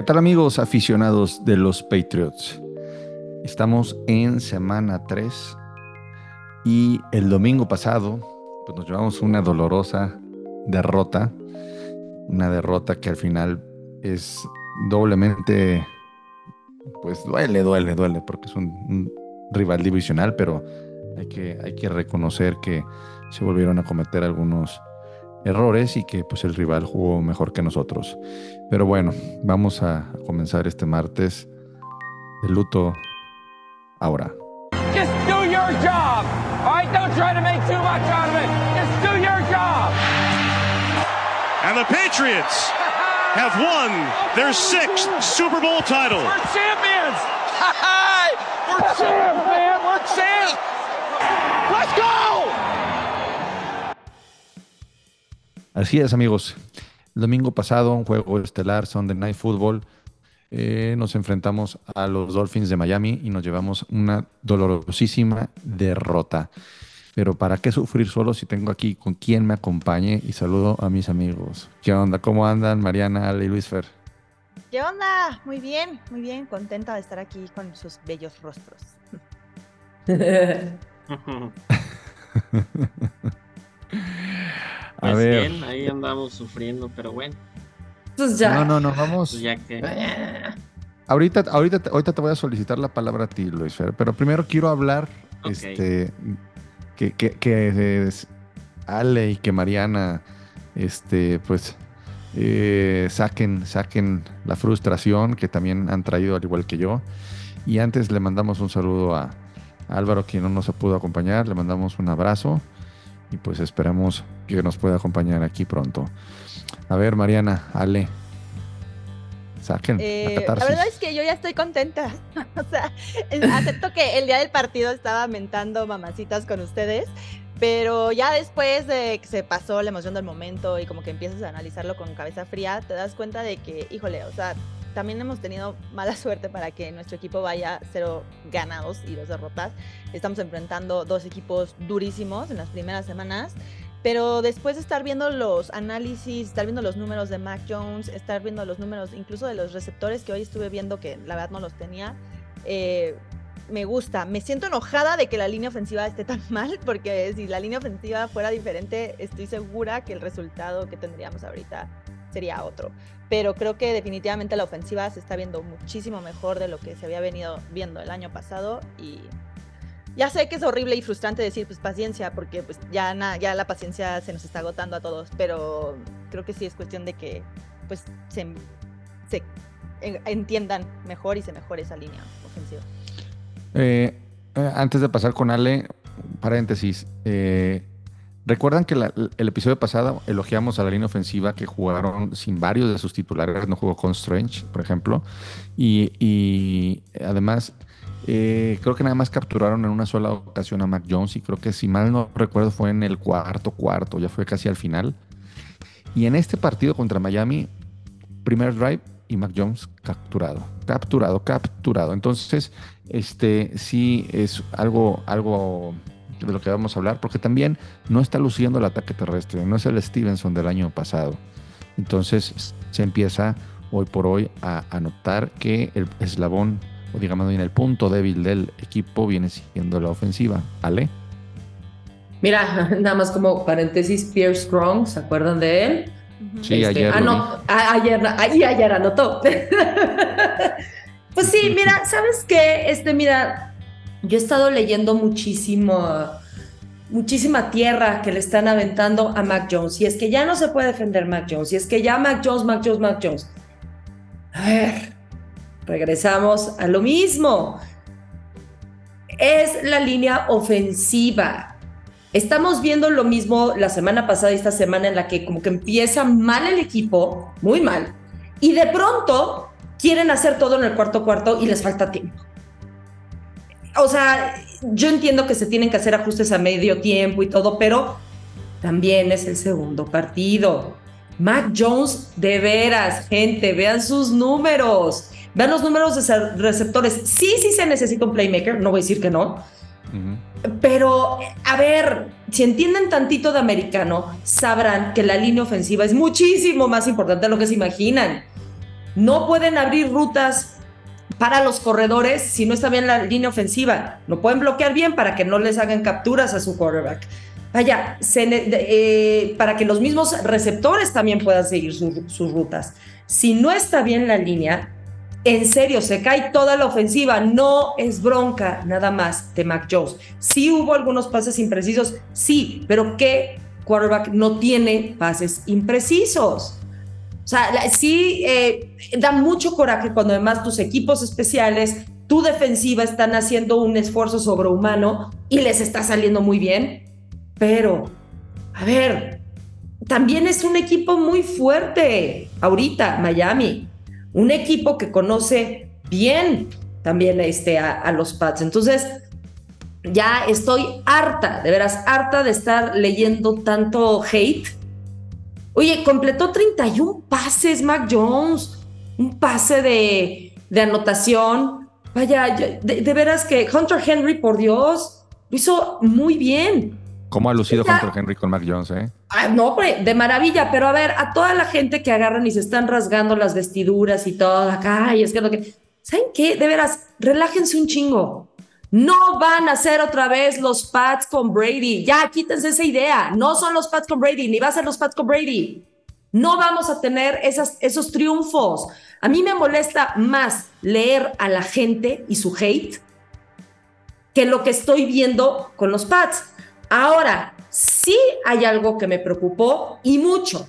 ¿Qué tal amigos aficionados de los Patriots? Estamos en semana 3 y el domingo pasado pues nos llevamos una dolorosa derrota, una derrota que al final es doblemente, pues duele, duele, duele, porque es un, rival divisional, pero hay que, hay que reconocer que se volvieron a cometer algunos errores y que pues el rival jugó mejor que nosotros. Pero bueno, vamos a comenzar este martes de luto ahora. Just do your job. All right, don't try to make too much out of it. Just do your job. And the Patriots have won their sixth Super Bowl title. We're champions. We're champs, man. We're champs. Let's go. Así es, amigos. El domingo pasado, un juego estelar, Sunday Night Football, eh, nos enfrentamos a los Dolphins de Miami y nos llevamos una dolorosísima derrota. Pero ¿para qué sufrir solo si tengo aquí con quien me acompañe? Y saludo a mis amigos. ¿Qué onda? ¿Cómo andan Mariana, Ale y Luis Fer? ¿Qué onda? Muy bien, muy bien. Contenta de estar aquí con sus bellos rostros. A pues Bien, ahí andamos sufriendo, pero bueno. Pues ya. No, no, no, vamos. Pues ya que. Ahorita, ahorita, ahorita te voy a solicitar la palabra a ti, Luis Fer, pero primero quiero hablar este, que, que, Ale y que Mariana este, pues, eh, saquen, saquen la frustración que también han traído al igual que yo. Y antes le mandamos un saludo a Álvaro, quien no nos pudo acompañar, le mandamos un abrazo y pues esperamos que nos pueda acompañar aquí pronto. A ver, Mariana, Ale. Saquen eh, la, verdad es que yo ya estoy contenta. o sea, acepto que el día del partido estaba mentando mamacitas con ustedes, pero ya después de que se pasó la emoción del momento y como que empiezas a analizarlo con cabeza fría, te das cuenta de que, híjole, o sea, también hemos tenido mala suerte para que nuestro equipo vaya cero ganados y dos derrotas. Estamos enfrentando dos equipos durísimos en las primeras semanas. Pero después de estar viendo los análisis, estar viendo los números de Mac Jones, estar viendo los números incluso de los receptores que hoy estuve viendo que la verdad no los tenía, eh, me gusta. Me siento enojada de que la línea ofensiva esté tan mal, porque si la línea ofensiva fuera diferente, estoy segura que el resultado que tendríamos ahorita sería otro. Pero creo que definitivamente la ofensiva se está viendo muchísimo mejor de lo que se había venido viendo el año pasado y ya sé que es horrible y frustrante decir pues paciencia porque pues ya, ya la paciencia se nos está agotando a todos, pero creo que sí es cuestión de que pues se, entiendan mejor y se mejore esa línea ofensiva. Eh, eh, antes de pasar con Ale, paréntesis, eh, Recuerdan que el episodio pasado elogiamos a la línea ofensiva que jugaron sin varios de sus titulares, no jugó con Strange, por ejemplo, y, además eh, creo que nada más capturaron en una sola ocasión a Mac Jones y creo que si mal no recuerdo fue en el cuarto cuarto, ya fue casi al final. Y en este partido contra Miami, primer drive y Mac Jones capturado, capturado, capturado. Entonces, este sí es algo, algo de lo que vamos a hablar, porque también no está luciendo el ataque terrestre, no es el Stevenson del año pasado. Entonces se empieza hoy por hoy a, notar que el eslabón, o digamos en el punto débil del equipo viene siendo la ofensiva. ¿Ale? Mira, nada más como paréntesis, Pierce Strong, ¿se acuerdan de él? Sí, este, ayer. Ah, no, ayer, ayer anotó. pues sí, mira, ¿sabes qué? Este, mira, yo he estado leyendo muchísimo, muchísima tierra que le están aventando a Mac Jones. Y es que ya no se puede defender Mac Jones. Y es que ya Mac Jones, Mac Jones, Mac Jones. A ver, regresamos a lo mismo. Es la línea ofensiva. Estamos viendo lo mismo la semana pasada y esta semana en la que como que empieza mal el equipo, muy mal, y de pronto quieren hacer todo en el cuarto cuarto y les falta tiempo o sea, yo entiendo que se tienen que hacer ajustes a medio tiempo y todo, pero también es el segundo partido. Mac Jones, de veras, gente, vean sus números. Vean los números de receptores. Sí, sí se necesita un playmaker, no voy a decir que no. Pero, a ver, si entienden tantito de americano, sabrán que la línea ofensiva es muchísimo más importante de lo que se imaginan. no pueden abrir rutas para los corredores si no está bien la línea ofensiva. No pueden bloquear bien para que no les hagan capturas a su quarterback. Vaya, eh, para que los mismos receptores también puedan seguir sus rutas. Si no está bien la línea, en serio, se cae toda la ofensiva. No es bronca nada más de Mac Jones. Sí hubo algunos pases imprecisos, sí, pero ¿qué quarterback no tiene pases imprecisos? O sea, sí eh, da mucho coraje cuando además tus equipos especiales, tu defensiva están haciendo un esfuerzo sobrehumano y les está saliendo muy bien. Pero, a ver, también es un equipo muy fuerte ahorita, Miami un equipo que conoce bien también este, a, los Pats. Entonces, ya estoy harta, de veras, harta de estar leyendo tanto hate. Oye, completó 31 pases Mac Jones, un pase de, de anotación. Vaya, de, veras que Hunter Henry, por Dios, lo hizo muy bien. ¿Cómo ha lucido Hunter Henry con Mac Jones, eh? Ah, no, de maravilla, pero a ver, a toda la gente que agarran y se están rasgando las vestiduras y todo acá, y es que lo que. ¿Saben qué? De veras, relájense un chingo. No van a ser otra vez los Pats con Brady. Ya, quítense esa idea. No son los Pats con Brady, ni va a ser los Pats con Brady. No vamos a tener esas, esos triunfos. A mí me molesta más leer a la gente y su hate que lo que estoy viendo con los Pats. Ahora, sí hay algo que me preocupó y mucho.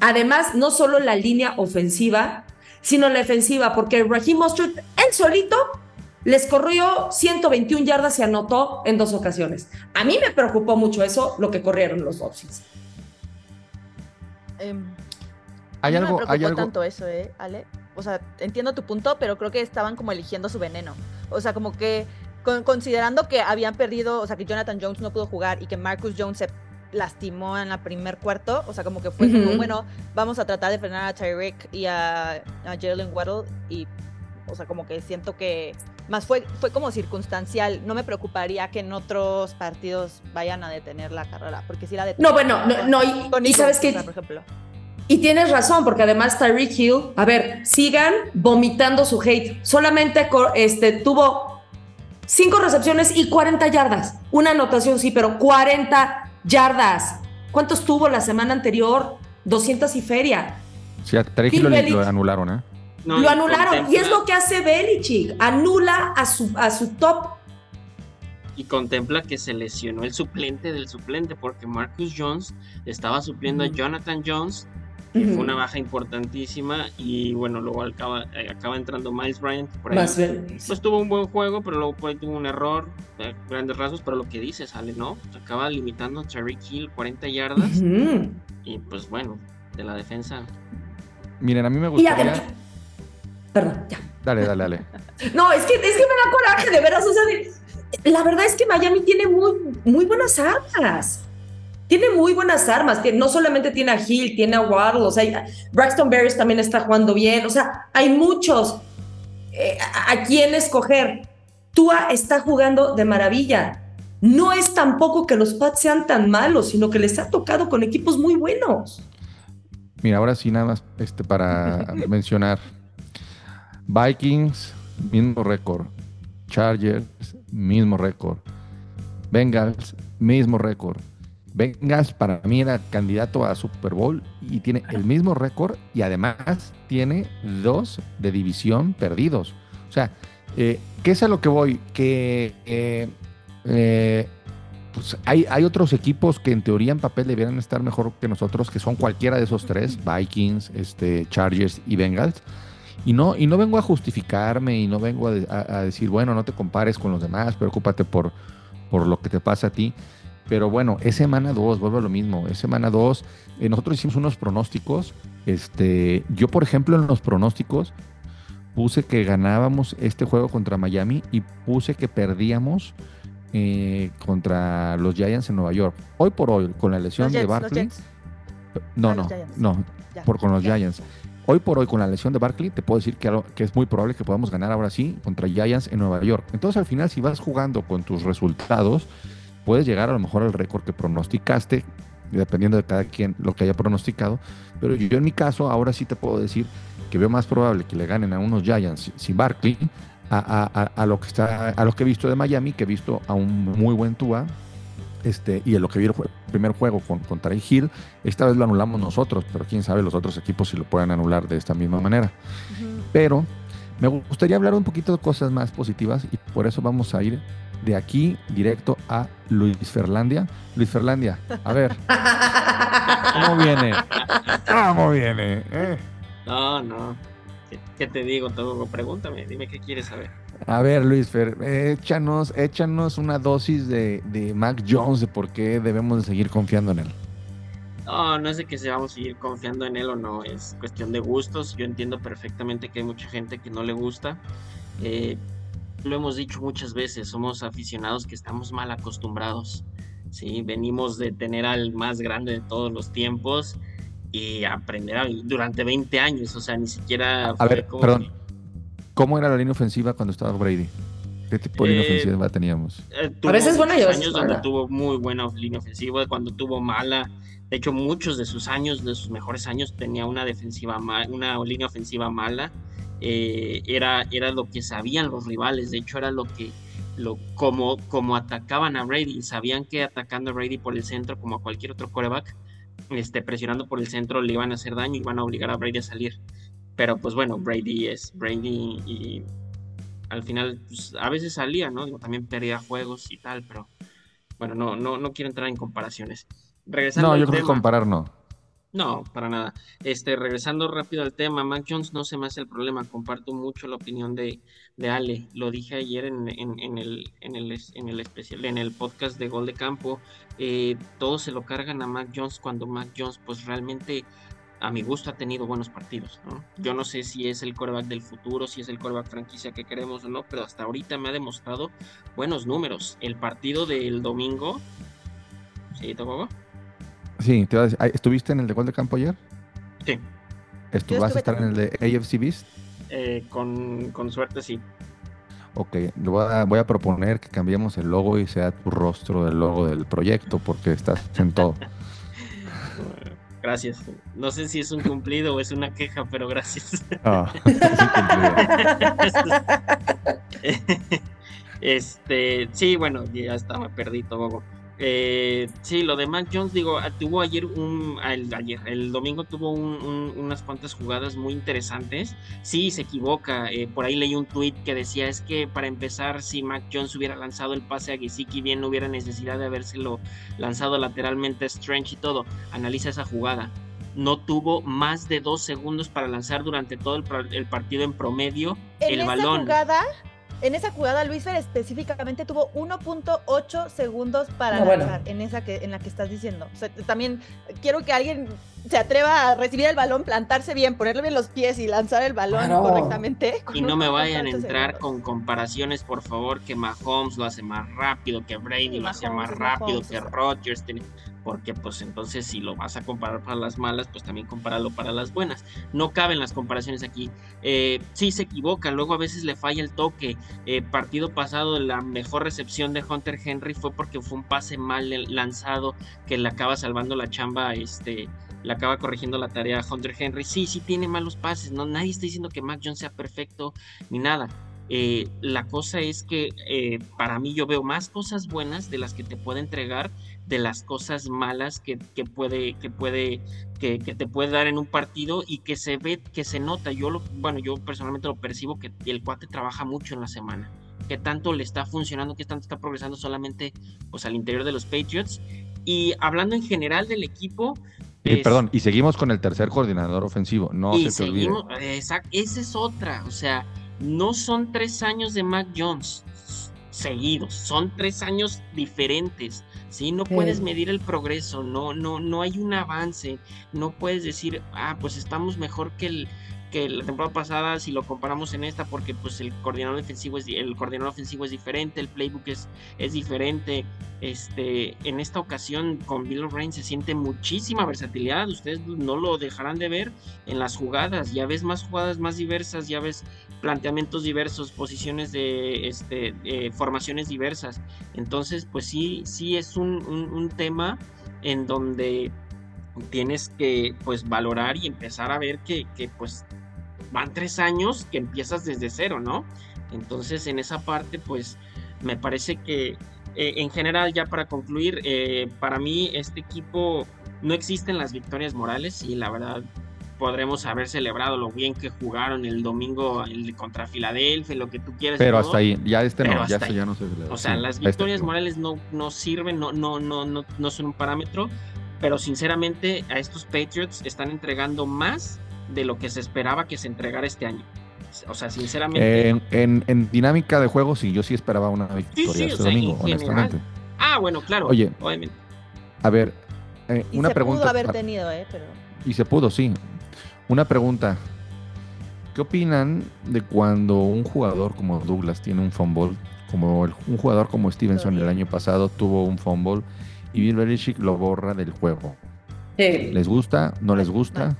Además, no solo la línea ofensiva, sino la defensiva, porque Raheem Mostert, él solito, les corrió 121 yardas y anotó en dos ocasiones. A mí me preocupó mucho eso, lo que corrieron los Dolphins. Em, hay algo, me preocupó tanto eso, ¿eh, Ale? O sea, entiendo tu punto, pero creo que estaban como eligiendo su veneno. O sea, como que considerando que habían perdido, o sea, que Jonathan Jones no pudo jugar y que Marcus Jones se lastimó en la primer cuarto, o sea, como que fue como, bueno, vamos a tratar de frenar a Tyreek y a, Jalen Waddle y, o sea, como que siento que más fue, fue como circunstancial, no me preocuparía que en otros partidos vayan a detener la carrera, porque si la detienen. No, bueno, no, no y, sabes que... Por ejemplo. Y tienes razón, porque además Tyreek Hill, a ver, sigan vomitando su hate. Solamente este, tuvo Cinco recepciones y 40 yardas. Una anotación, sí, pero 40 yardas. ¿Cuántos tuvo la semana anterior? 200 y feria. Sí, a lo, anularon, ¿eh? lo anularon. Y es lo que hace Belichick. Anula a su, a su top. Y contempla que se lesionó el suplente del suplente, porque Marcus Jones estaba supliendo a Jonathan Jones fue una baja importantísima y bueno, luego acaba, eh, acaba entrando Miles Bryant, por ahí, pues tuvo un buen juego, pero luego por ahí tuvo un error, grandes rasgos, pero lo que dice sale, ¿no? acaba limitando a Cherry Hill 40 yardas y pues bueno, de la defensa. Miren, a mí me gustaría... Perdón, ya. Dale, dale, dale. no, es que, es que me da coraje, de veras, o sea, la verdad es que Miami tiene muy, muy buenas armas tiene muy buenas armas. No solamente tiene a Hill, tiene a Waddle, o sea, Braxton Berries también está jugando bien. O sea, hay muchos eh, a, quién escoger. Tua está jugando de maravilla. No es tampoco que los Pats sean tan malos, sino que les ha tocado con equipos muy buenos. Mira, ahora sí, nada más este, para mencionar. Vikings, mismo récord. Chargers, mismo récord. Bengals, mismo récord. Vengas para mí era candidato a Super Bowl y tiene el mismo récord y además tiene dos de división perdidos. O sea, eh, ¿qué es a lo que voy? Que eh, eh, pues hay, hay, otros equipos que en teoría en papel deberían estar mejor que nosotros, que son cualquiera de esos tres, Vikings, este, Chargers y Bengals. Y no, y no vengo a justificarme y no vengo a, a decir, bueno, no te compares con los demás, preocúpate por, por lo que te pasa a ti pero bueno, es semana 2, vuelvo a lo mismo. Es semana 2. Eh, nosotros hicimos unos pronósticos. Este, yo, por ejemplo, en los pronósticos puse que ganábamos este juego contra Miami y puse que perdíamos eh, contra los Giants en Nueva York. Hoy por hoy, con la lesión de Barkley. No, no, no, por con los Giants. Hoy por hoy, con la lesión de Barkley, te puedo decir que, que es muy probable que podamos ganar ahora sí contra Giants en Nueva York. Entonces, al final, si vas jugando con tus resultados, puedes llegar a lo mejor al récord que pronosticaste, dependiendo de cada quien lo que haya pronosticado. Pero yo en mi caso, ahora sí te puedo decir que veo más probable que le ganen a unos Giants sin Barkley a, lo que está, a lo que he visto de Miami, que he visto a un muy buen Tua, este, y en lo que vi el, primer juego con, contra Hill, esta vez lo anulamos nosotros, pero quién sabe los otros equipos si lo pueden anular de esta misma manera. Pero me gustaría hablar un poquito de cosas más positivas y por eso vamos a ir de aquí directo a Luis Ferlandia. Luis Ferlandia, a ver, ¿cómo viene? ¿Cómo viene? ¿Eh? No, no. ¿Qué, te digo, todo? Pregúntame, dime qué quieres saber. A ver, Luis Fer, échanos, échanos una dosis de, de Mac Jones de por qué debemos de seguir confiando en él. No, no es de que se vamos a seguir confiando en él o no, es cuestión de gustos. Yo entiendo perfectamente que hay mucha gente que no le gusta. Eh, lo hemos dicho muchas veces, somos aficionados que estamos mal acostumbrados. ¿sí? Venimos de tener al más grande de todos los tiempos y aprender a, durante 20 años, o sea, ni siquiera... A ver, perdón, ¿cómo era la línea ofensiva cuando estaba Brady? ¿Qué tipo de línea eh, ofensiva teníamos? Eh, a veces buena y años donde tuvo muy buena línea ofensiva, cuando tuvo mala. De hecho, muchos de sus años, de sus mejores años, tenía una defensiva una línea ofensiva mala. Eh, era, era lo que sabían los rivales. De hecho, era lo que lo, como, como atacaban a Brady. Sabían que atacando a Brady por el centro, como a cualquier otro quarterback, este, presionando por el centro le iban a hacer daño y iban a obligar a Brady a salir. Pero pues bueno, Brady es Brady y al final pues, a veces salía, ¿no? Digo, también perdía juegos y tal, pero bueno, no, no, no quiero entrar en comparaciones. Regresando no, yo creo que comparar no. No, para nada. Este, regresando rápido al tema, Mac Jones no se me hace el problema. Comparto mucho la opinión de, de Ale. Lo dije ayer en, en, el, en, el, en el especial, en el podcast de Gol de Campo. Eh, todos se lo cargan a Mac Jones cuando Mac Jones, pues realmente, a mi gusto, ha tenido buenos partidos. Yo no sé si es el coreback del futuro, si es el coreback franquicia que queremos o no, pero hasta ahorita me ha demostrado buenos números. El partido del domingo. ¿Sí, Togogo? Sí, te ¿estuviste en el de gol de campo ayer? Sí. ¿Vas a estar en el de AFC Beast? Eh, con, suerte sí. Ok, voy, a, proponer que cambiemos el logo y sea tu rostro del logo del proyecto porque estás en todo. Gracias. No sé si es un cumplido o es una queja, pero gracias. Ah, este, sí, bueno, ya está, me perdí todo. Eh, sí, lo de Mac Jones, digo, ah, tuvo ayer un. El, ayer, el domingo tuvo unas cuantas jugadas muy interesantes. Sí, se equivoca. Eh, por ahí leí un tweet que decía: es que para empezar, si Mac Jones hubiera lanzado el pase a Gesicki, bien no hubiera necesidad de habérselo lanzado lateralmente a Strange y todo. Analiza esa jugada. No tuvo más de dos segundos para lanzar durante todo el, partido en promedio el balón. Jugada en esa jugada, Luis Fer específicamente tuvo 1.8 segundos para lanzar en esa que en la que estás diciendo. también quiero que alguien se atreva a recibir el balón, plantarse bien, ponerle bien los pies y lanzar el balón correctamente. Y no me vayan a entrar con comparaciones, por favor, que Mahomes lo hace más rápido, que Brady lo hace más rápido, que Rodgers porque pues entonces si lo vas a comparar para las malas, pues también compáralo para las buenas. No caben las comparaciones aquí. Eh, sí se equivoca, luego a veces le falla el toque. Eh, partido pasado la mejor recepción de Hunter Henry fue porque fue un pase mal lanzado que le acaba salvando la chamba, este, le acaba corrigiendo la tarea a Hunter Henry. Sí, sí tiene malos pases, no nadie está diciendo que Mac Jones sea perfecto ni nada. Eh, la cosa es que eh, para mí yo veo más cosas buenas de las que te puede entregar de las cosas malas que, puede, que puede, que, te puede dar en un partido y que se ve, que se nota. Yo lo, bueno, yo personalmente lo percibo que el cuate trabaja mucho en la semana. Que tanto le está funcionando, que tanto está progresando solamente pues al interior de los Patriots. Y hablando en general del equipo, perdón, y seguimos con el tercer coordinador ofensivo, no se te olvide. Esa es otra, o sea, no son tres años de Mac Jones seguidos, son tres años diferentes. ¿Sí? No puedes medir el progreso, no, no, no hay un avance, no puedes decir, ah, pues estamos mejor que el, que la temporada pasada si lo comparamos en esta porque pues el coordinador defensivo es el coordinador ofensivo es diferente el playbook es, es diferente este en esta ocasión con Bill O'Brien se siente muchísima versatilidad. Ustedes no lo dejarán de ver en las jugadas. Ya ves más jugadas más diversas ya ves planteamientos diversos posiciones de este formaciones diversas entonces pues sí sí es un, tema en donde tienes que pues valorar y empezar a ver que, que pues van tres años que empiezas desde cero, ¿no? Entonces, en esa parte, pues, me parece que eh, en general, ya para concluir, eh, para mí este equipo no existen las victorias morales y la verdad podremos haber celebrado lo bien que jugaron el domingo el contra Filadelfia, lo que tú quieras. Pero hasta ahí, ya este no, ya, este ya no se O sea, las este victorias morales no, no sirven, no, no, no, no, no son un parámetro, pero sinceramente a estos Patriots están entregando más de lo que se esperaba que se entregara este año. O sea, sinceramente. en, en, dinámica de juego, sí, yo sí esperaba una victoria este domingo, honestamente. Ah, bueno, claro. Oye, obviamente. A ver, eh, y una se pregunta. Pudo haber tenido, ¿eh? Pero... Y se pudo, sí. Una pregunta. ¿Qué opinan de cuando un jugador como Douglas tiene un fumble? Como un jugador como Stevenson el año pasado tuvo un fumble y Bill Belichick lo borra del juego. ¿Les gusta? ¿No les gusta?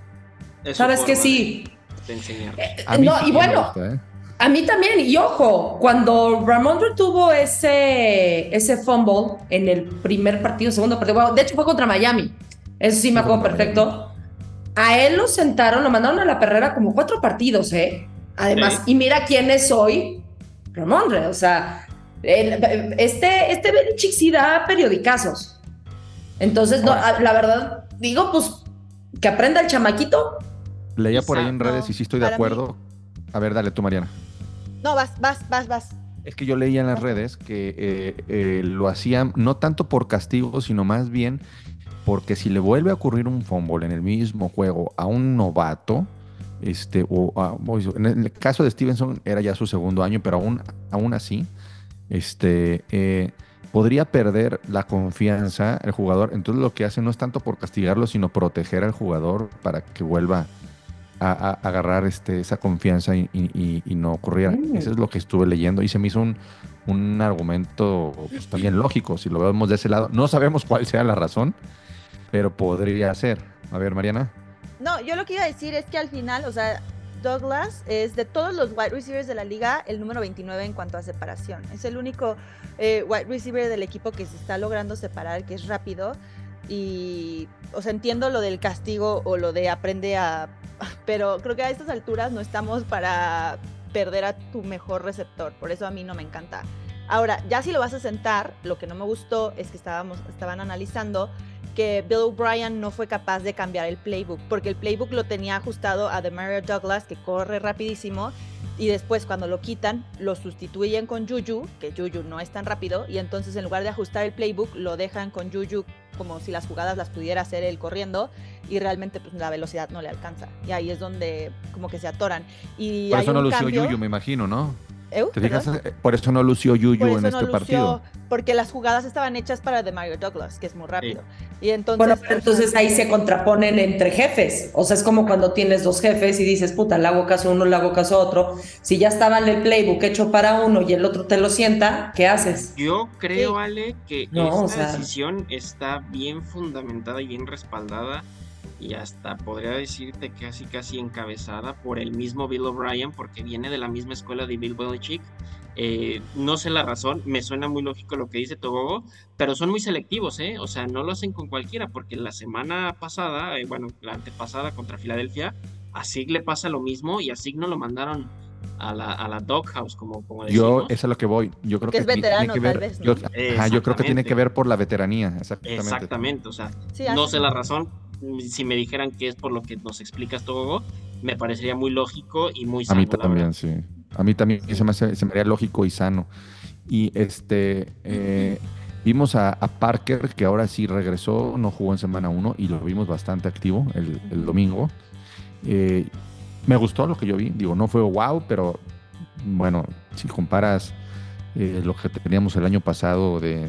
Sabes que sí. Eh, no, y bueno, ¿eh? a mí también, y ojo, cuando Ramondre tuvo ese, ese fumble en el primer partido, segundo partido, de hecho fue contra Miami, eso sí me acuerdo perfecto. A él lo sentaron, lo mandaron a la perrera como cuatro partidos, ¿eh? Además, y mira quién es hoy Ramondre, o sea, este, este Belichick sí da periodicazos. Entonces, no, la verdad, digo, pues que aprenda el chamaquito Leía por ahí en redes y sí estoy de acuerdo. A ver, dale tú, Mariana. No, vas, vas, vas, vas. Es que yo leía en las redes que eh, eh, lo hacían no tanto por castigo, sino más bien porque si le vuelve a ocurrir un fumble en el mismo juego a un novato, este, o en el caso de Stevenson era ya su segundo año, pero aún, aún así, este, eh, podría perder la confianza el jugador. Entonces lo que hace no es tanto por castigarlo, sino proteger al jugador para que vuelva a, agarrar este, esa confianza y, no ocurriera. Mm. Eso es lo que estuve leyendo y se me hizo un, un argumento pues, también lógico, si lo vemos de ese lado. No sabemos cuál sea la razón, pero podría ser. A ver, Mariana. No, yo lo que iba a decir es que al final, o sea, Douglas es de todos los wide receivers de la liga el número 29 en cuanto a separación. Es el único eh, wide receiver del equipo que se está logrando separar, que es rápido. Y, o sea, entiendo lo del castigo o lo de aprende a pero creo que a estas alturas no estamos para perder a tu mejor receptor, por eso a mí no me encanta. Ahora, ya si lo vas a sentar, lo que no me gustó es que estábamos, estaban analizando que Bill O'Brien no fue capaz de cambiar el playbook, porque el playbook lo tenía ajustado a Demario Douglas, que corre rapidísimo, y después cuando lo quitan, lo sustituyen con Juju, que Juju no es tan rápido, y entonces en lugar de ajustar el playbook, lo dejan con Juju como si las jugadas las pudiera hacer él corriendo, y realmente pues, la velocidad no le alcanza. Y ahí es donde como que se atoran. Y Por eso no lució. Yuyu, me imagino, ¿no? ¿Te fijas? Por eso no lució Yuyu en este partido. Porque las jugadas estaban hechas para de Mario Douglas, que es muy rápido. Y entonces, bueno, pero entonces ahí se contraponen entre jefes. O sea, es como cuando tienes dos jefes y dices, puta, le hago caso a uno, le hago caso a otro. Si ya estaba en el playbook hecho para uno y el otro te lo sienta, ¿qué haces? Yo creo, Ale, que esta decisión está bien fundamentada y bien respaldada y hasta podría decirte casi casi encabezada por el mismo Bill O'Brien porque viene de la misma escuela de Bill Belichick. Eh, no sé la razón, me suena muy lógico lo que dice Togogo, pero son muy selectivos, ¿eh? O sea, no lo hacen con cualquiera porque la semana pasada, eh, bueno, la antepasada contra Filadelfia, a Sig le pasa lo mismo y a Sig no lo mandaron a la, a la doghouse, como, como Yo, eso es a lo que voy. Yo creo que, es veterano, tiene que ver, vez, yo, yo, creo que tiene que ver por la veteranía, exactamente. Exactamente, o sea, no sé la razón, si me dijeran que es por lo que nos explicas todo, me parecería muy lógico y muy sano. A mí también, sí. A mí también se me, se me haría lógico y sano. Y este eh, vimos a, Parker, que ahora sí regresó, no jugó en semana 1 y lo vimos bastante activo el, domingo. Eh, me gustó lo que yo vi. Digo, no fue wow, pero bueno, si comparas eh, lo que teníamos el año pasado de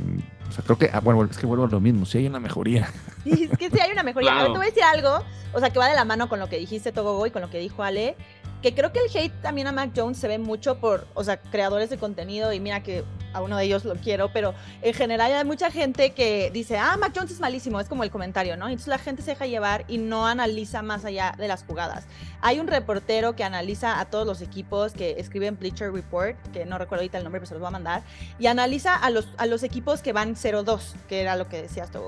o sea, creo que, ah, bueno, es que vuelvo a lo mismo, sí hay una mejoría. Sí, es que sí hay una mejoría. Pero te voy a decir algo, o sea, que va de la mano con lo que dijiste Togogo y con lo que dijo Ale, que creo que el hate también a Mac Jones se ve mucho por, o sea, creadores de contenido y mira que a uno de ellos lo quiero, pero en general hay mucha gente que dice, ah, Mac Jones es malísimo, es como el comentario, ¿no? Entonces la gente se deja llevar y no analiza más allá de las jugadas. Hay un reportero que analiza a todos los equipos que escriben Bleacher Report, que no recuerdo ahorita el nombre, pero se los voy a mandar, y analiza a los, a los equipos que van 0-2, que era lo que decías tú,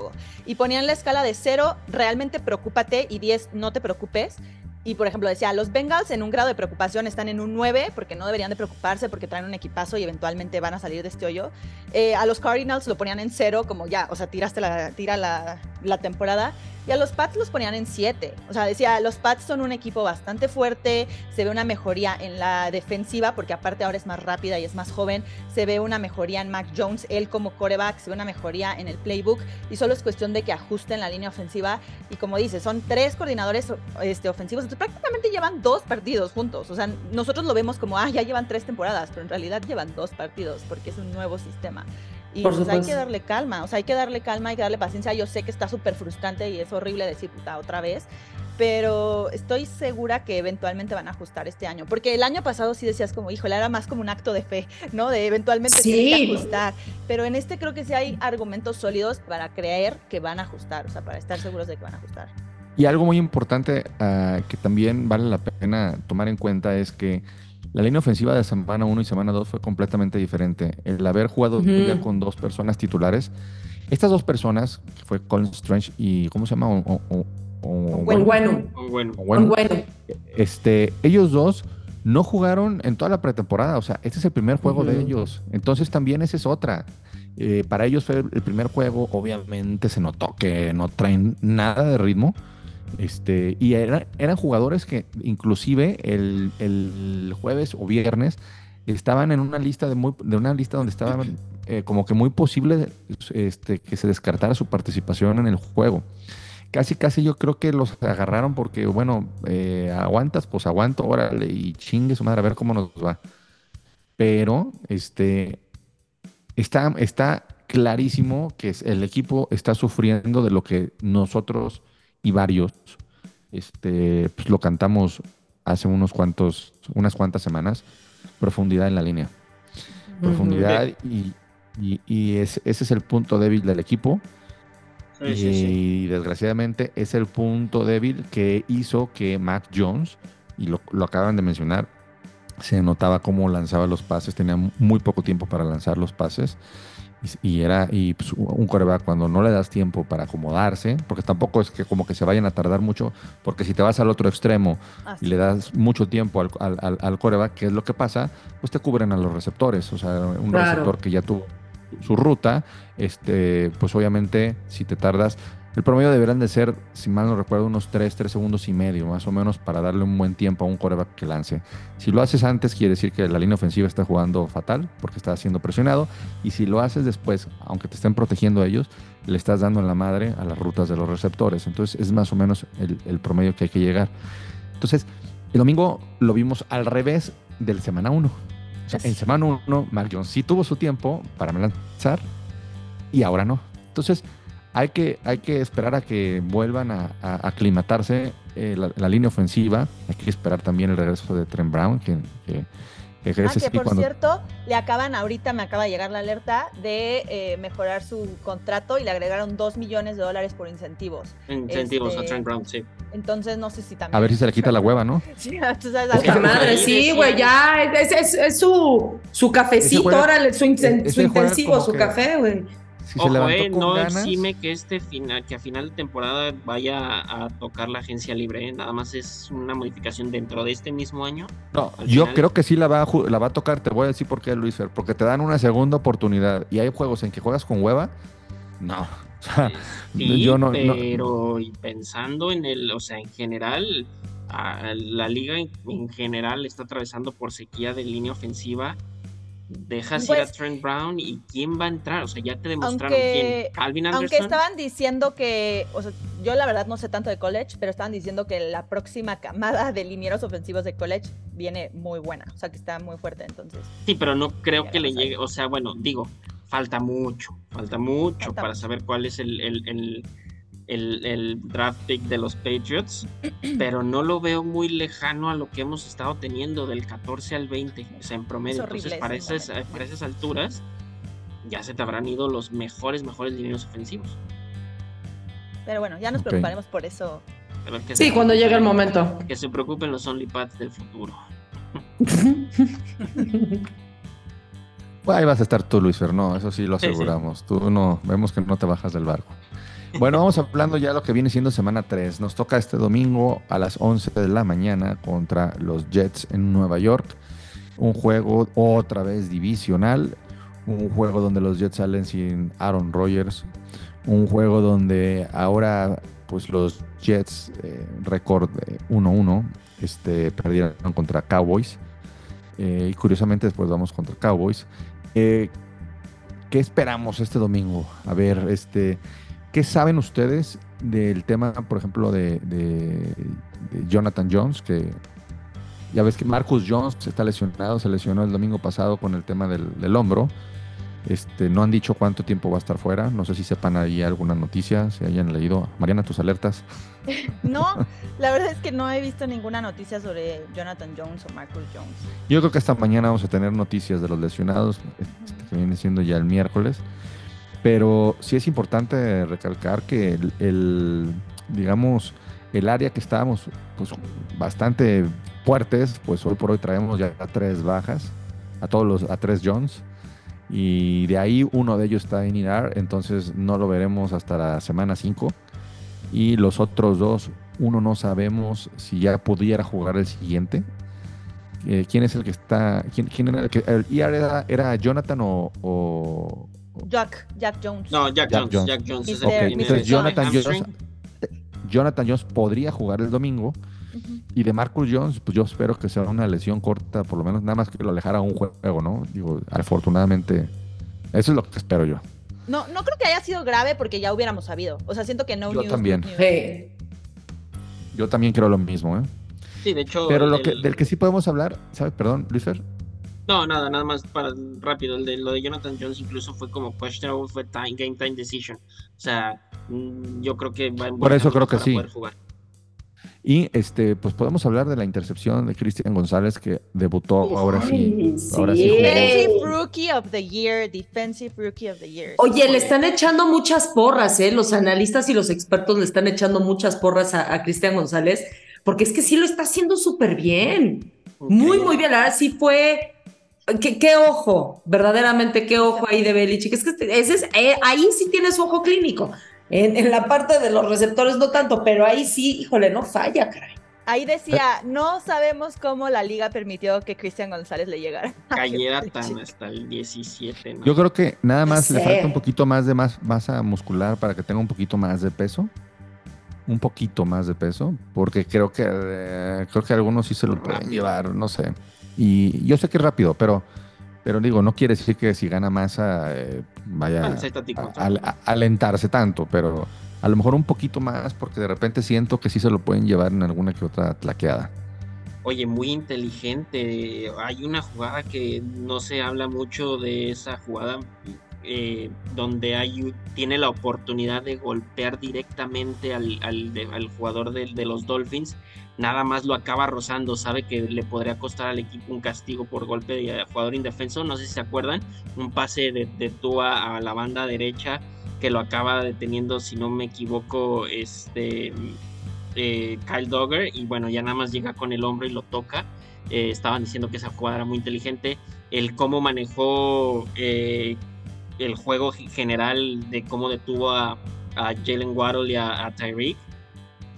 Y ponían la escala de 0, realmente preocúpate, y 10, no te preocupes y por ejemplo decía, los Bengals en un grado de preocupación están en un 9 porque no deberían de preocuparse porque traen un equipazo y eventualmente van a salir de este hoyo. Eh, a los Cardinals lo ponían en 0 como ya, o sea, tiraste la, tira la, la temporada. Y a los Pats los ponían en 7. O sea, decía, los Pats son un equipo bastante fuerte, se ve una mejoría en la defensiva, porque aparte ahora es más rápida y es más joven, se ve una mejoría en Mac Jones, él como coreback, se ve una mejoría en el playbook, y solo es cuestión de que ajusten la línea ofensiva. Y como dice, son tres coordinadores este, ofensivos, entonces prácticamente llevan dos partidos juntos. O sea, nosotros lo vemos como, ah, ya llevan tres temporadas, pero en realidad llevan dos partidos, porque es un nuevo sistema. Y pues, hay que darle calma, o sea, hay que darle calma, hay que darle paciencia. Yo sé que está súper frustrante y es horrible decir puta otra vez, pero estoy segura que eventualmente van a ajustar este año. Porque el año pasado sí decías como, híjole, era más como un acto de fe, ¿no? De eventualmente sí. ajustar. Pero en este creo que sí hay argumentos sólidos para creer que van a ajustar, o sea, para estar seguros de que van a ajustar. Y algo muy importante uh, que también vale la pena tomar en cuenta es que la línea ofensiva de semana 1 y semana 2 fue completamente diferente. El haber jugado ya con dos personas titulares. Estas dos personas, que fue Colin Strange y ¿cómo se llama? O, bueno. bueno. Este, ellos dos no jugaron en toda la pretemporada. O sea, este es el primer juego de ellos. Entonces también esa es otra. Eh, para ellos fue el primer juego. Obviamente se notó que no traen nada de ritmo. Este, y eran jugadores que inclusive el, jueves o viernes estaban en una lista de, muy, de una lista donde estaban eh, como que muy posible este, que se descartara su participación en el juego. Casi, casi yo creo que los agarraron porque, bueno, eh, aguantas, pues aguanto, órale, y chingue su madre, a ver cómo nos va. Pero, este, está, está clarísimo que el equipo está sufriendo de lo que nosotros y varios, este, pues lo cantamos hace unos cuantos, unas cuantas semanas, profundidad en la línea. Profundidad y, y, ese es el punto débil del equipo. y, desgraciadamente es el punto débil que hizo que Mac Jones, y lo, lo acaban de mencionar, se notaba cómo lanzaba los pases, tenía muy poco tiempo para lanzar los pases y, era y pues, un coreback cuando no le das tiempo para acomodarse, porque tampoco es que como que se vayan a tardar mucho, porque si te vas al otro extremo y le das mucho tiempo al, al, al, coreback, ¿qué es lo que pasa? Pues te cubren a los receptores, o sea, un receptor que ya tuvo su ruta, este, pues obviamente si te tardas, el promedio deberán de ser, si mal no recuerdo, unos 3, 3 segundos y medio, más o menos, para darle un buen tiempo a un coreback que lance. Si lo haces antes, quiere decir que la línea ofensiva está jugando fatal, porque está siendo presionado. Y si lo haces después, aunque te estén protegiendo a ellos, le estás dando en la madre a las rutas de los receptores. Entonces, es más o menos el, promedio que hay que llegar. Entonces, el domingo lo vimos al revés del semana 1. O sea, en semana 1, Mark Jones sí tuvo su tiempo para lanzar y ahora no. Entonces, hay que, hay que esperar a que vuelvan a, aclimatarse eh, la, línea ofensiva. Hay que esperar también el regreso de Trent Brown, que, que, que, ah, por cierto, le acaban, ahorita me acaba de llegar la alerta de eh, mejorar su contrato y le agregaron 2 millones de dólares por incentivos. Incentivos a este, Trent Brown, sí. Entonces no sé si también. A ver si se le quita la hueva, ¿no? sí, tú sabes. madre, sí, güey, ya. Es, es, su, su cafecito, ahora, su, su intensivo, su café, güey. Ojo, eh, no exime que este final, que a final de temporada vaya a tocar la agencia libre, ¿eh? nada más es una modificación dentro de este mismo año. No, yo creo que sí la va, a, la va a tocar, te voy a decir por qué, Luis Fer, porque te dan una segunda oportunidad y hay juegos en que juegas con hueva, no. yo no, pero y pensando en el, o sea, en general, la liga en general está atravesando por sequía de línea ofensiva dejas ir a pues Trent Brown y quién va a entrar. O sea, ya te demostraron quién. Calvin Anderson. Aunque estaban diciendo que, o sea, yo la verdad no sé tanto de college, pero estaban diciendo que la próxima camada de linieros ofensivos de college viene muy buena. O sea, que está muy fuerte entonces. Sí, pero no creo que le llegue. O sea, bueno, digo, falta mucho, falta mucho para saber cuál es el, el el, draft pick de los Patriots, pero no lo veo muy lejano a lo que hemos estado teniendo del 14 al 20, o sea, en promedio. Entonces, para esas, para esas alturas, ya se te habrán ido los mejores, mejores lineos ofensivos. Pero bueno, ya nos preocuparemos por eso. sí, cuando llegue el momento. Que se preocupen los OnlyPads del futuro. ahí vas a estar tú, Luis Fernó, eso sí lo aseguramos. Tú no, vemos que no te bajas del barco. Bueno, vamos hablando ya de lo que viene siendo semana 3. Nos toca este domingo a las 11 de la mañana contra los Jets en Nueva York. Un juego otra vez divisional. Un juego donde los Jets salen sin Aaron Rodgers. Un juego donde ahora pues los Jets, eh, récord 1-1, este, perdieron contra Cowboys. Eh, y curiosamente después vamos contra Cowboys. Eh, ¿Qué esperamos este domingo? A ver, este, ¿qué saben ustedes del tema, por ejemplo, de, de- de Jonathan Jones? Que ya ves que Marcus Jones está lesionado, se lesionó el domingo pasado con el tema del, del hombro. Este, no han dicho cuánto tiempo va a estar fuera. No sé si sepan ahí alguna noticia, si hayan leído. Mariana, tus alertas. No, la verdad es que no he visto ninguna noticia sobre Jonathan Jones o Marcus Jones. Yo creo que esta mañana vamos a tener noticias de los lesionados, este, que viene siendo ya el miércoles. Pero sí es importante recalcar que el, digamos, el área que estábamos pues, bastante fuertes, pues hoy por hoy traemos ya tres bajas, a todos los, a tres Jones. Y de ahí uno de ellos está en IR, entonces no lo veremos hasta la semana 5. Y los otros dos, uno no sabemos si ya pudiera jugar el siguiente. Eh, ¿Quién es el que está? ¿Quién, quién era IR era, Jonathan o- Jack, Jack Jones. No, Jack, Jack Jones, Jones. Jack Jones es Ok, el que tiene entonces Jonathan. Jones, Jonathan Jones podría jugar el domingo. Y de Marcus Jones, pues yo espero que sea una lesión corta, por lo menos nada más que lo alejara a un juego, ¿no? Digo, afortunadamente, eso es lo que espero yo. No, no creo que haya sido grave porque ya hubiéramos sabido. O sea, siento que no Yo news, también. news. Yo también creo lo mismo, ¿eh? Sí, de hecho. Pero lo el- que, del que sí podemos hablar, ¿sabes? Perdón, Luisfer. No, nada, nada más para rápido. El de, lo de Jonathan Jones incluso fue como questionable, fue time, game time decision. O sea, mm, yo creo que va en Por eso creo que sí. jugar. Y este, pues podemos hablar de la intercepción de Cristian González que debutó ahora sí. Ahora sí. Defensive Rookie of the Year, Defensive Rookie of the Year. Oye, le están echando muchas porras, ¿eh? Los analistas y los expertos le están echando muchas porras a, a Cristian González, porque es que sí lo está haciendo súper bien. Muy, muy bien. La verdad sí fue. ¿Qué, qué ojo, verdaderamente qué ojo ahí de Belichick. Es que este- ese es, eh, ahí sí tiene su ojo clínico. En, en la parte de los receptores no tanto, pero ahí sí, híjole, no falla, caray. Ahí decía, no sabemos cómo la liga permitió que Cristian González le llegara. Cayera tan hasta el 17. ¿no? Yo creo que nada más le sé. falta un poquito más de más masa muscular para que tenga un poquito más de peso. Un poquito más de peso, porque creo que eh, creo que algunos sí se lo pueden llevar, no sé. Y yo sé que es rápido, pero pero digo, no quiere decir que si gana masa eh, vaya táctico, a, a- a- alentarse tanto, pero a lo mejor un poquito más, porque de repente siento que sí se lo pueden llevar en alguna que otra tlaqueada. Oye, muy inteligente. Hay una jugada que no se habla mucho de esa jugada eh, donde hay, tiene la oportunidad de golpear directamente al, al, de- al jugador de, de los Dolphins. Nada más lo acaba rozando, sabe que le podría costar al equipo un castigo por golpe de jugador indefenso. No sé si se acuerdan, un pase de, de a la banda derecha que lo acaba deteniendo, si no me equivoco, este eh, Kyle Dogger y bueno, ya nada más llega con el hombro y lo toca. Eh, estaban diciendo que esa jugada era muy inteligente. El cómo manejó eh, el juego general de cómo detuvo a, a Jalen Waddle y a, a Tyreek,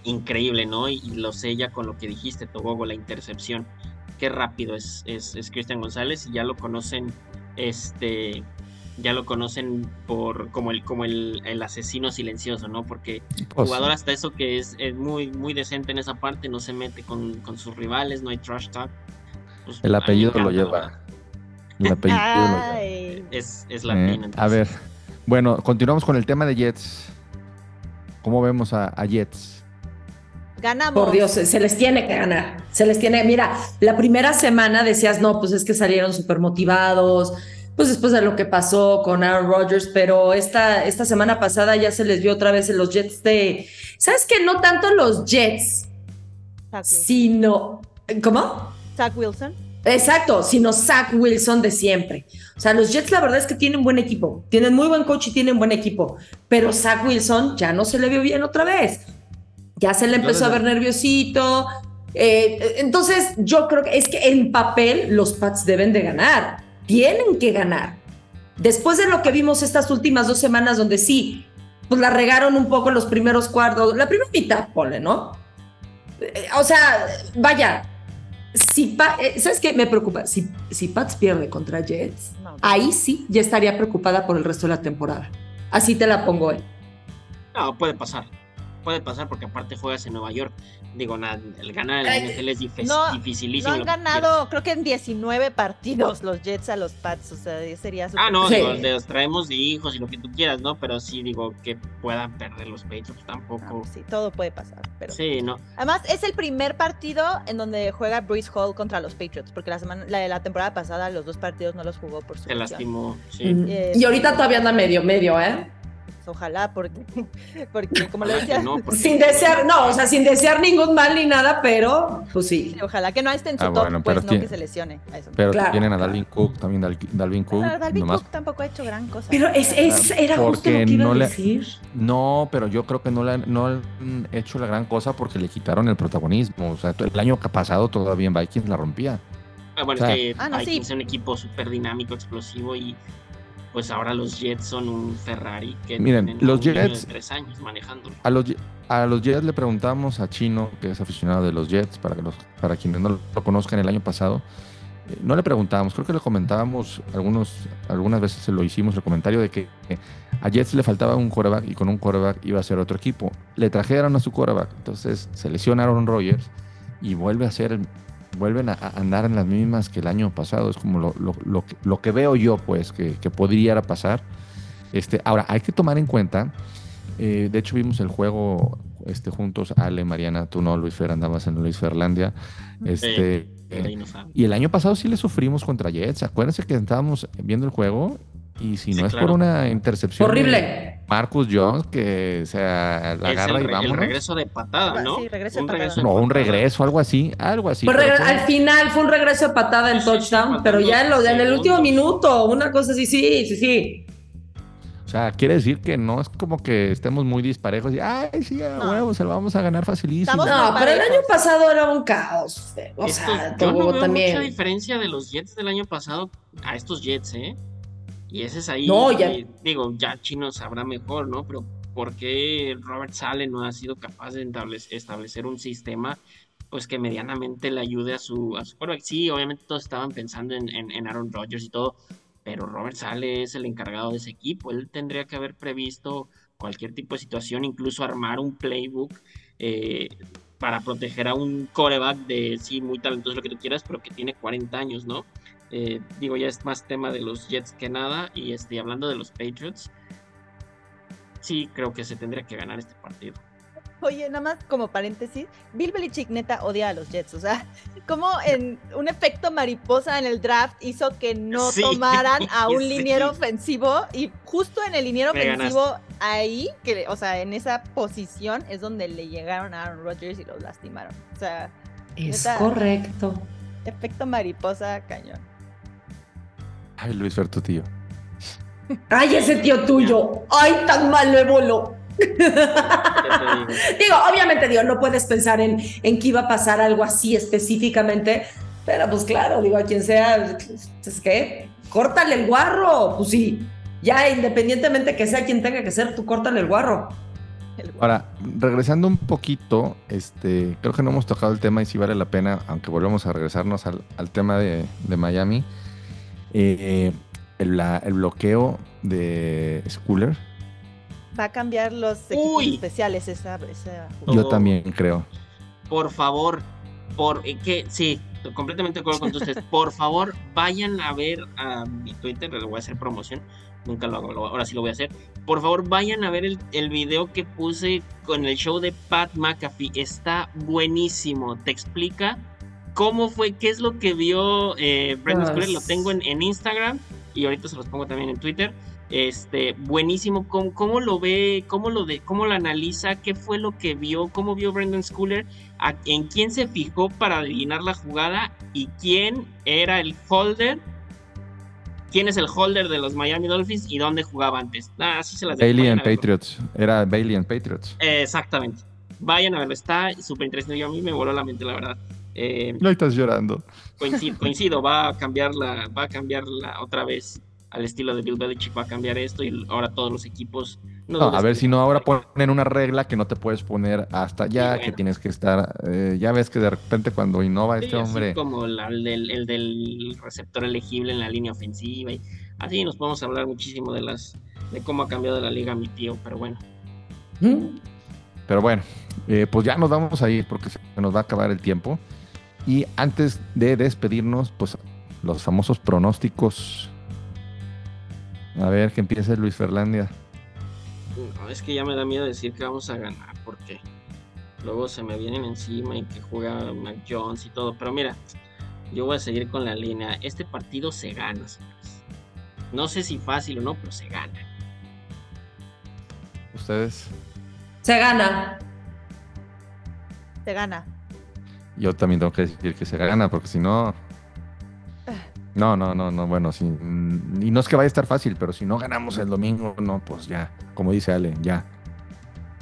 increíble, ¿no? Y, y lo sella con lo que dijiste, Tobogo, la intercepción. Qué rápido es, es, es Cristian González y ya lo conocen, este, ya lo conocen por como el, como el, el asesino silencioso, ¿no? Porque Pues, jugador hasta eso que es, es muy, muy decente en esa parte, no se mete con, con sus rivales, no hay trash talk. Pues, el apellido lo lleva. El apellido lo lleva. Ay. Es, es Eh, latino. a ver, bueno, continuamos con el tema de Jets. ¿Cómo vemos a, a Jets? Ganamos. Por Dios, se les tiene que ganar. Se les tiene. Mira, la primera semana decías, no, pues es que salieron súper motivados, pues después de lo que pasó con Aaron Rodgers, pero esta, esta semana pasada ya se les vio otra vez en los Jets de. ¿Sabes qué? No tanto los Jets, sino. ¿Cómo? Zach Wilson. Exacto, sino Zach Wilson de siempre. O sea, los Jets la verdad es que tienen buen equipo, tienen muy buen coach y tienen buen equipo, pero Zach Wilson ya no se le vio bien otra vez. Ya se le empezó a ver nerviosito. eh, entonces, yo creo que es que en papel los Pats deben de ganar, tienen que ganar. Después de lo que vimos estas últimas dos semanas, donde sí, pues la regaron un poco los primeros cuartos, la primera mitad, pone, ¿no? Eh, O sea, vaya, si Pa- eh, ¿sabes qué? Me preocupa. Si, si Pats pierde contra Jets, No, ahí sí ya estaría preocupada por el resto de la temporada. Así te la pongo, ¿eh? No, puede pasar. Puede pasar porque aparte juegas en Nueva York. Digo, nada, el ganar en la Ay, NFL es difícil, no, dificilísimo. No han ganado, creo que en 19 partidos los Jets a los Pats, o sea, sería Ah, no, Sí. digo, los traemos de hijos y lo que tú quieras, ¿no? Pero sí, digo, que puedan perder los Patriots tampoco. sí, todo puede pasar, pero... Sí, no. Además, es el primer partido en donde juega Bruce Hall contra los Patriots, porque la semana, la, la temporada pasada los dos partidos no los jugó por su Se lastimó. Sí. Mm. Eh, Y ahorita todavía anda medio, medio, ¿eh? Ojalá, porque, porque como le Ojalá decía, no, porque- Sin desear, no, o sea, sin desear ningún mal ni nada, pero pues sí. sí, ojalá que no esté en su Ah, top, bueno, pues no tiene- que se lesione. A eso. Pero Claro. tienen a Dalvin Cook, también Dal- Dalvin Cook. Pero Dalvin nomás- Cook tampoco ha hecho gran cosa. Pero es, es era justo Porque lo que iba no a le- decir. No, pero yo creo que no le han, no han hecho la gran cosa porque le quitaron el protagonismo. O sea, el año pasado todavía en Vikings la rompía. Ah, bueno, O sea- es que Ah, no, sí. Vikings es un equipo súper dinámico, explosivo y pues ahora los Jets son un Ferrari que Miren, tienen los un niño Jets- de tres años manejándolo. A los, a los Jets le preguntamos a Chino, que es aficionado de los Jets, para, que los, para quienes no lo conozcan el año pasado. eh, No le preguntábamos, creo que le comentábamos, algunos, algunas veces se lo hicimos el comentario de que eh, a Jets le faltaba un quarterback y con un quarterback iba a ser otro equipo. Le trajeron a su quarterback, entonces se lesiona Aaron Rodgers y vuelve a ser, vuelven a, a andar en las mismas que el año pasado. Es como lo, lo- lo que- lo que veo yo, pues, que, que podría pasar. Este, ahora, hay que tomar en cuenta, eh, de hecho vimos el juego este, juntos, Ale, Mariana, tú no, Luis Fer, andabas en Luis Ferlandia. Este, eh, y el año pasado sí le sufrimos contra Jets. Acuérdense que estábamos viendo el juego y si Sí, no es claro. por una intercepción. de Horrible. Marcus Jones, que se la agarra el, y el vámonos. regreso de patada, ¿no? Sí, regreso de un patada. regreso de No, un regreso, algo así, algo así. Pues pero reg- fue- al final fue un regreso de patada en Sí, sí, sí, touchdown, pero ya en, lo- en el último minuto, una cosa así, sí, sí, sí. O sea, quiere decir que no es como que estemos muy disparejos y, ay, sí, a No. huevo, se lo vamos a ganar facilísimo. Estamos No, pero el año pasado era un caos. O sea, yo no veo mucha diferencia de los Jets del año pasado a estos Jets, ¿eh? Y ese es ahí. No, ya- eh, digo, ya Chino sabrá mejor, ¿no? Pero ¿por qué Robert Sale no ha sido capaz de establec- establecer un sistema pues que medianamente le ayude a su, a su? Sí, obviamente todos estaban pensando en, en- en Aaron Rodgers y todo, pero Robert Sale es el encargado de ese equipo. Él tendría que haber previsto cualquier tipo de situación, incluso armar un playbook eh, para proteger a un coreback de, sí, muy talentoso, lo que tú quieras, pero que tiene 40 años, ¿no? Eh, digo, ya es más tema de los Jets que nada. Y este, hablando de los Patriots, sí creo que se tendría que ganar este partido. Oye, nada más como paréntesis, Bill Belichick neta odia a los Jets, o sea, como en un efecto mariposa en el draft hizo que no Sí, tomaran a un sí. liniero ofensivo y justo en el liniero Me ofensivo ahí, que, o sea, en esa posición es donde le llegaron a Aaron Rodgers y los lastimaron. O sea, Es Neta. correcto. efecto mariposa cañón. Ay, Luis Fer, tu tío. Ay, ese tío tuyo. Ay, tan malévolo. ¿Qué te digo? Obviamente, digo, no puedes pensar en, en que iba a pasar algo así específicamente, pero pues claro, digo, a quien sea, es que, córtale el guarro, pues sí, ya independientemente que sea quien tenga que ser, tú córtale el guarro. Ahora, regresando un poquito, este, creo que no hemos tocado el tema y si vale la pena, aunque volvemos a regresarnos al, al tema de, de Miami, eh, el, la- el bloqueo de Schooler, Va a cambiar los equipos Uy. especiales esa, esa yo también creo. Por favor, por eh, que sí, completamente de acuerdo con ustedes. Por favor, vayan a ver a mi Twitter, le voy a hacer promoción. Nunca lo hago, lo- ahora sí lo voy a hacer. Por favor, vayan a ver el, el video que puse con el show de Pat McAfee. Está buenísimo. Te explica cómo fue, qué es lo que vio eh, Brendan Schooler. Lo tengo en, en Instagram y ahorita se los pongo también en Twitter. Este, buenísimo, cómo, cómo lo ve, cómo lo de, cómo lo analiza, qué fue lo que vio, cómo vio Brendan Schooler, a- en quién se fijó para adivinar la jugada y quién era el holder, quién es el holder de los Miami Dolphins y dónde jugaba antes. Ah, así se las Bailey vayan en a verlo. Patriots. Era Bailey en Patriots. Eh, exactamente. Vayan a verlo, está súper interesante. Yo a mí me voló la mente, la verdad. Eh, No estás llorando. coincido, coincido, va a cambiar la, va a cambiar la otra vez al estilo de Bill Belichick, va a cambiar esto y ahora todos los equipos No, a ver si no ahora ponen una regla que no te puedes poner hasta allá, que tienes que estar. Eh, ya ves que de repente cuando innova este hombre. Como el, del, receptor elegible en la línea ofensiva. Y así nos podemos hablar muchísimo de las de cómo ha cambiado la liga mi tío, pero bueno. Pero bueno, eh, pues ya nos vamos a ir porque se nos va a acabar el tiempo. Y antes de despedirnos, pues los famosos pronósticos. A ver, que empiece Luis Ferlandia. No, es que ya me da miedo decir que vamos a ganar, porque luego se me vienen encima y que juega Mac Jones y todo. Pero mira, yo voy a seguir con la línea. Este partido se gana, señores. No sé si fácil o no, pero se gana. ¿Ustedes? Se gana. Se gana. Yo también tengo que decir que se gana, porque si no. No, no, no, no, bueno, sí. Y no es que vaya a estar fácil, pero si no ganamos el domingo, no, pues ya, como dice Ale, ya.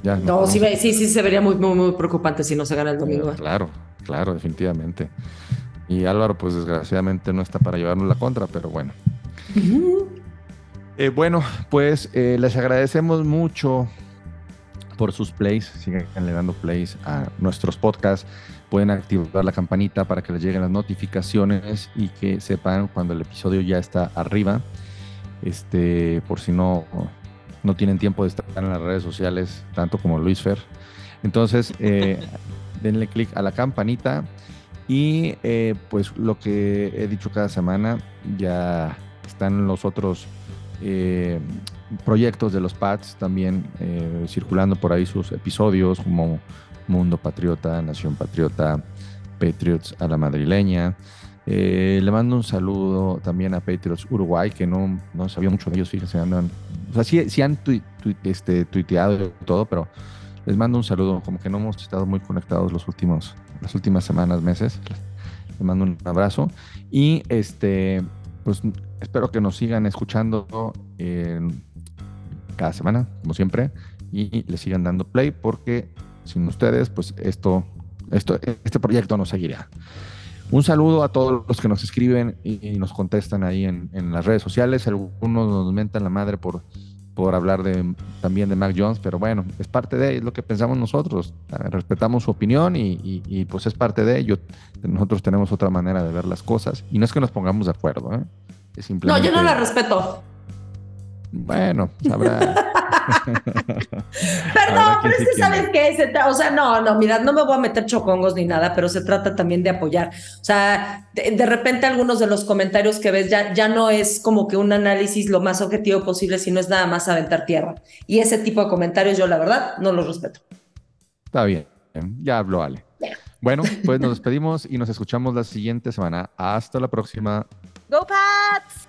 ya no, sí, sí, sí, se vería muy, muy, muy preocupante si no se gana el domingo. Claro, claro, definitivamente. Y Álvaro, pues desgraciadamente no está para llevarnos la contra, pero bueno. Eh, bueno, pues eh, les agradecemos mucho por sus plays. Sigan le dando plays a nuestros podcasts pueden activar la campanita para que les lleguen las notificaciones y que sepan cuando el episodio ya está arriba. Este, por si no, no tienen tiempo de estar en las redes sociales, tanto como Luis Fer. Entonces, eh, denle clic a la campanita y eh, pues lo que he dicho cada semana, ya están los otros eh, proyectos de los pads también circulando por ahí sus episodios como Mundo Patriota, Nación Patriota, Patriots a la madrileña. Eh, le mando un saludo también a Patriots Uruguay, que no, no sabía mucho de ellos, fíjense, andan, o sea, sí, han este, tuiteado y todo, pero les mando un saludo, como que no hemos estado muy conectados los últimos, las últimas semanas, meses. Les mando un abrazo y este, pues espero que nos sigan escuchando cada semana, como siempre, y le sigan dando play porque sin ustedes, pues esto, esto, este proyecto no seguirá. Un saludo a todos los que nos escriben y, nos contestan ahí en, las redes sociales. Algunos nos mentan la madre por, por hablar de, también de Mac Jones, pero bueno, es parte de lo que pensamos nosotros. Respetamos su opinión y, pues es parte de ello. Nosotros tenemos otra manera de ver las cosas y no es que nos pongamos de acuerdo. ¿eh? No, yo no la respeto. Bueno, habrá. Perdón, pero es que sabes qué, o sea, no, no, mira, no me voy a meter chocongos ni nada, pero se trata también de apoyar. O sea, de, repente algunos de los comentarios que ves ya, ya no es como que un análisis lo más objetivo posible, sino es nada más aventar tierra. Y ese tipo de comentarios yo la verdad no los respeto. Está bien, ya habló Ale. Bueno, pues nos despedimos y nos escuchamos la siguiente semana. Hasta la próxima. Go Pats!